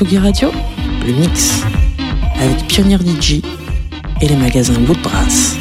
Tsugi Radio, le mix, avec Pionnier DJ et les magasins Woodbrass.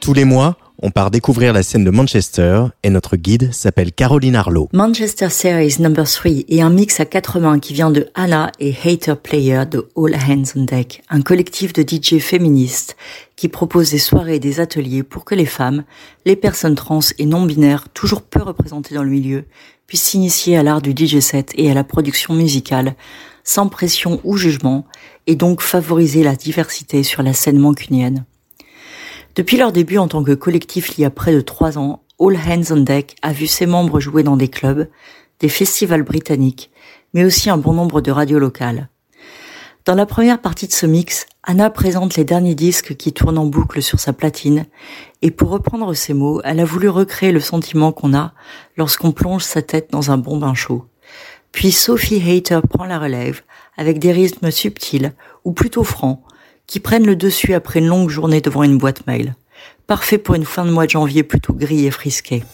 Tous les mois, on part découvrir la scène de Manchester et notre guide s'appelle Caroline Arlo. Manchester Series Number 3 est un mix à quatre mains qui vient de Anna et Hater Player de All Hands on Deck, un collectif de DJ féministes qui propose des soirées et des ateliers pour que les femmes, les personnes trans et non-binaires, toujours peu représentées dans le milieu, puissent s'initier à l'art du DJ set et à la production musicale, sans pression ou jugement, et donc favoriser la diversité sur la scène mancunienne. Depuis leur début en tant que collectif il y a près de trois ans, All Hands on Deck a vu ses membres jouer dans des clubs, des festivals britanniques, mais aussi un bon nombre de radios locales. Dans la première partie de ce mix, Anna présente les derniers disques qui tournent en boucle sur sa platine, et pour reprendre ses mots, elle a voulu recréer le sentiment qu'on a lorsqu'on plonge sa tête dans un bon bain chaud. Puis Sophie Hater prend la relève avec des rythmes subtils, ou plutôt francs, qui prennent le dessus après une longue journée devant une boîte mail. Parfait pour une fin de mois de janvier plutôt gris et frisqué.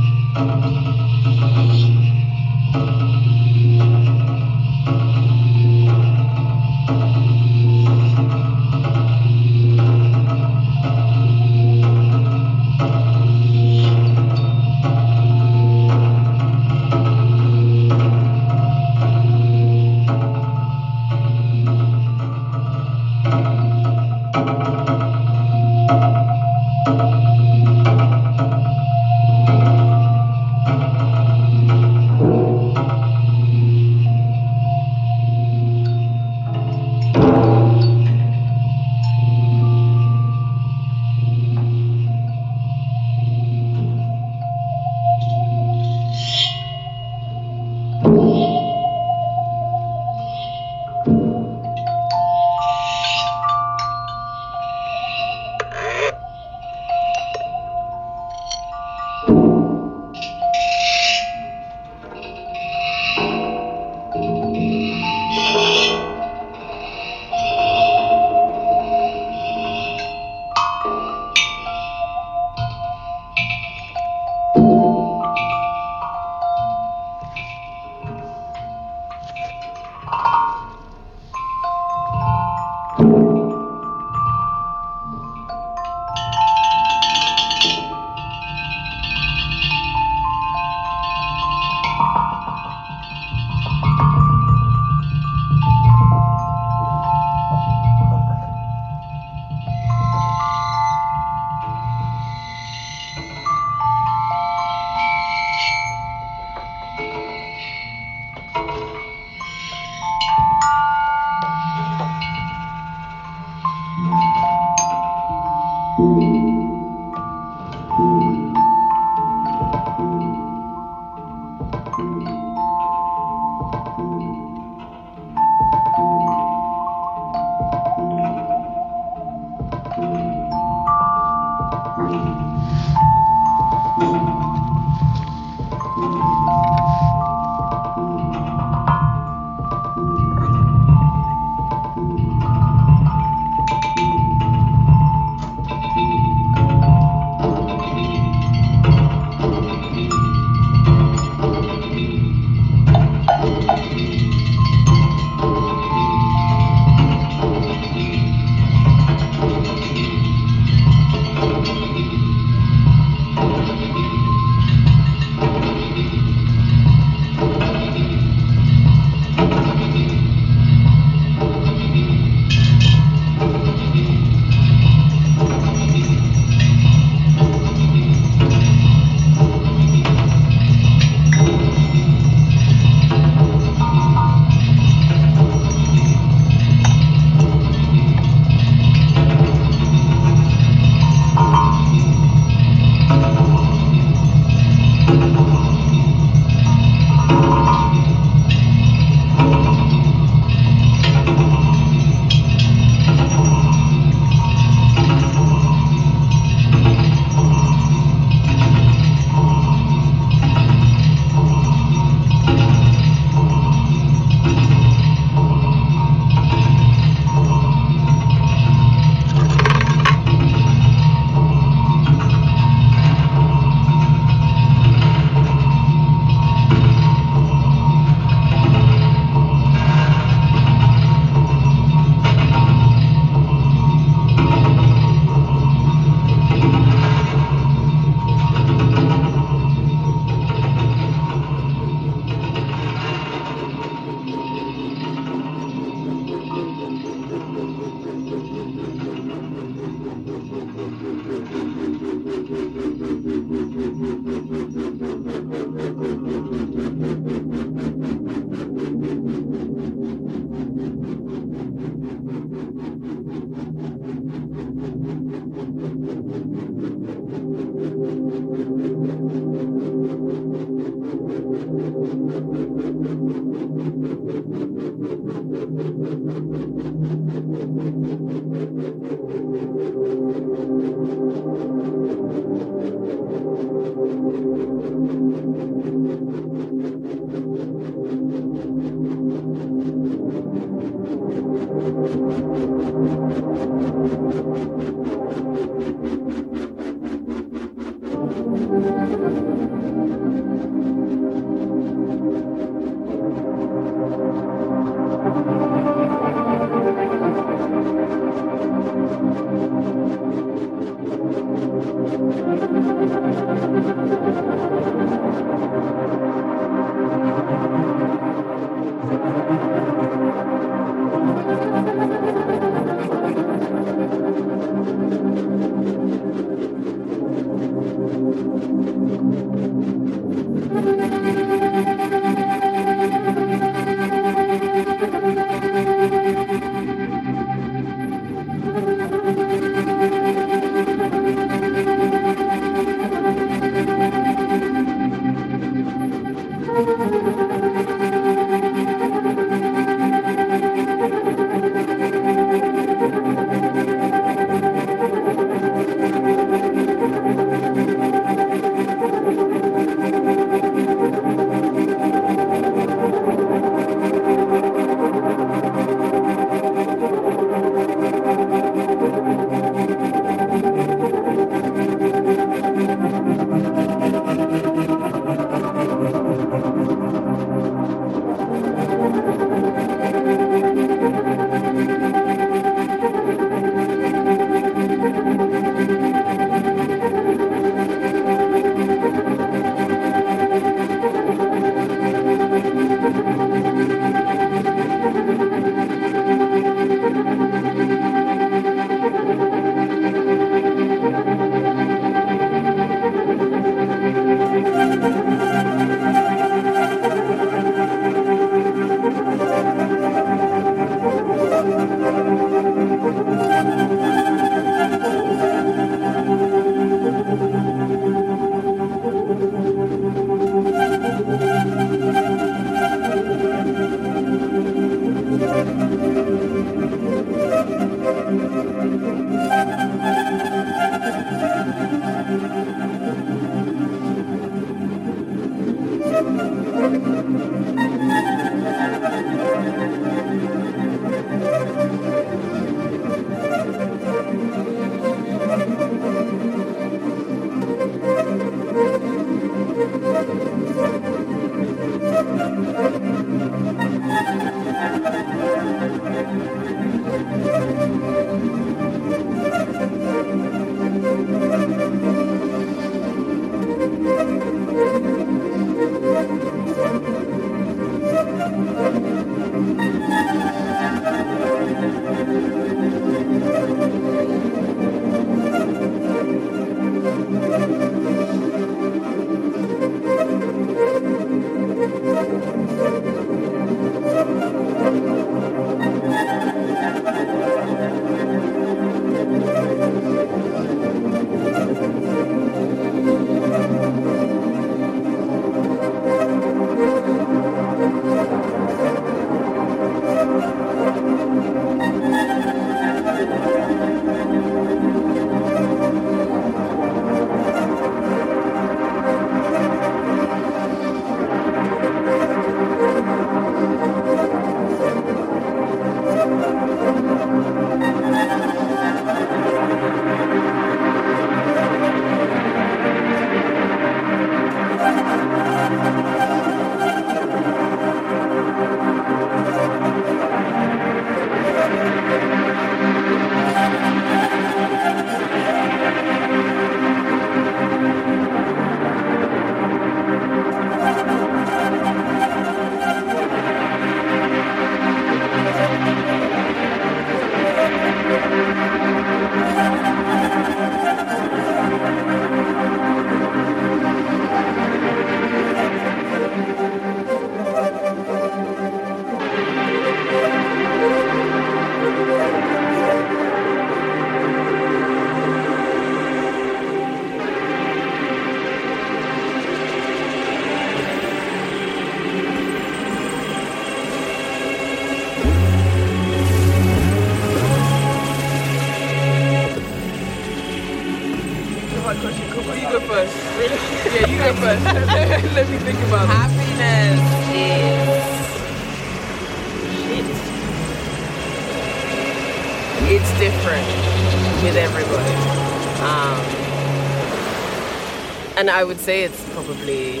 I would say it's probably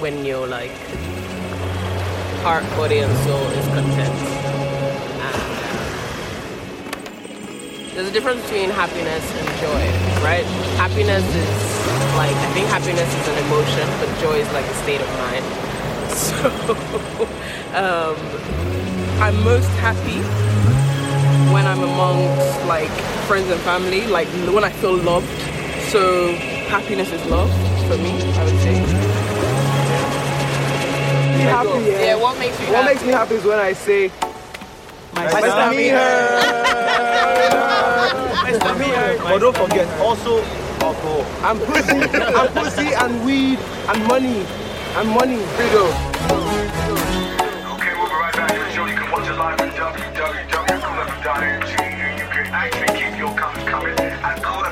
when you're like heart, body, and soul is content. And, there's a difference between happiness and joy, right? Happiness is like I think happiness is an emotion, but joy is like a state of mind. So um, I'm most happy when I'm amongst like friends and family, like when I feel loved. So happiness is love for me, I would say. Be happy, yeah. yeah, what makes you What happy? makes me happy is when I say, Nice to meet her. Nice to meet her. But don't forget, also alcohol. I'm pussy, I'm pussy and weed and money and money. Freedom. Okay, we'll be right back to the show. You can watch it live at www.coolfm.ng. You can actually keep your comments coming at Cool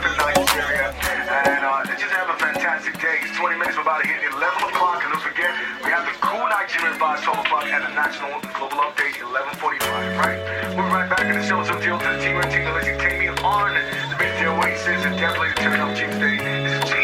a fantastic day. It's 20 minutes, we're about to hit 11 o'clock. And don't forget, we have the Cool Nigerian Vibes 12 o'clock and the National Global Update 11.45, right? We'll be right back in the show. So deal to the team and team. Let's take me on the big deal Oasis and definitely turn up Tuesday. This is Jeezy.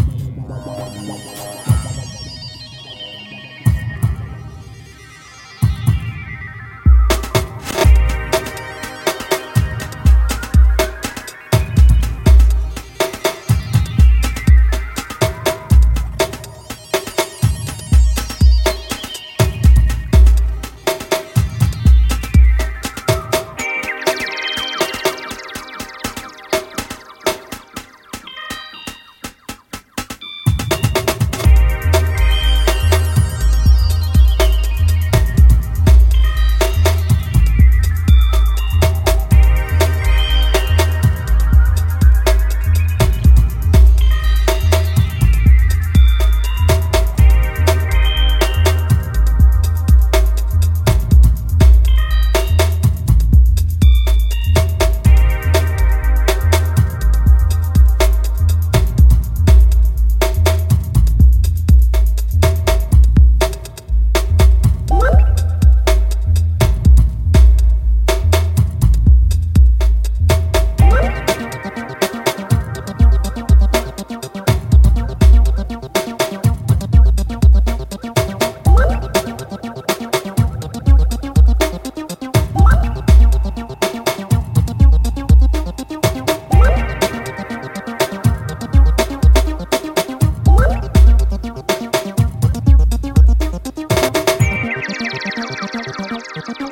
Ta-ta-ta!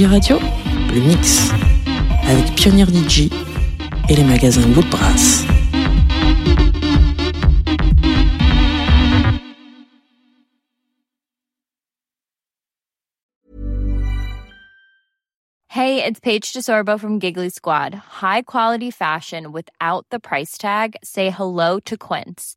Tsugi Radio, le mix avec Pioneer DJ et les magasins Woodbrass. Hey, it's Paige DeSorbo from Giggly Squad. High quality fashion without the price tag. Say hello to Quince.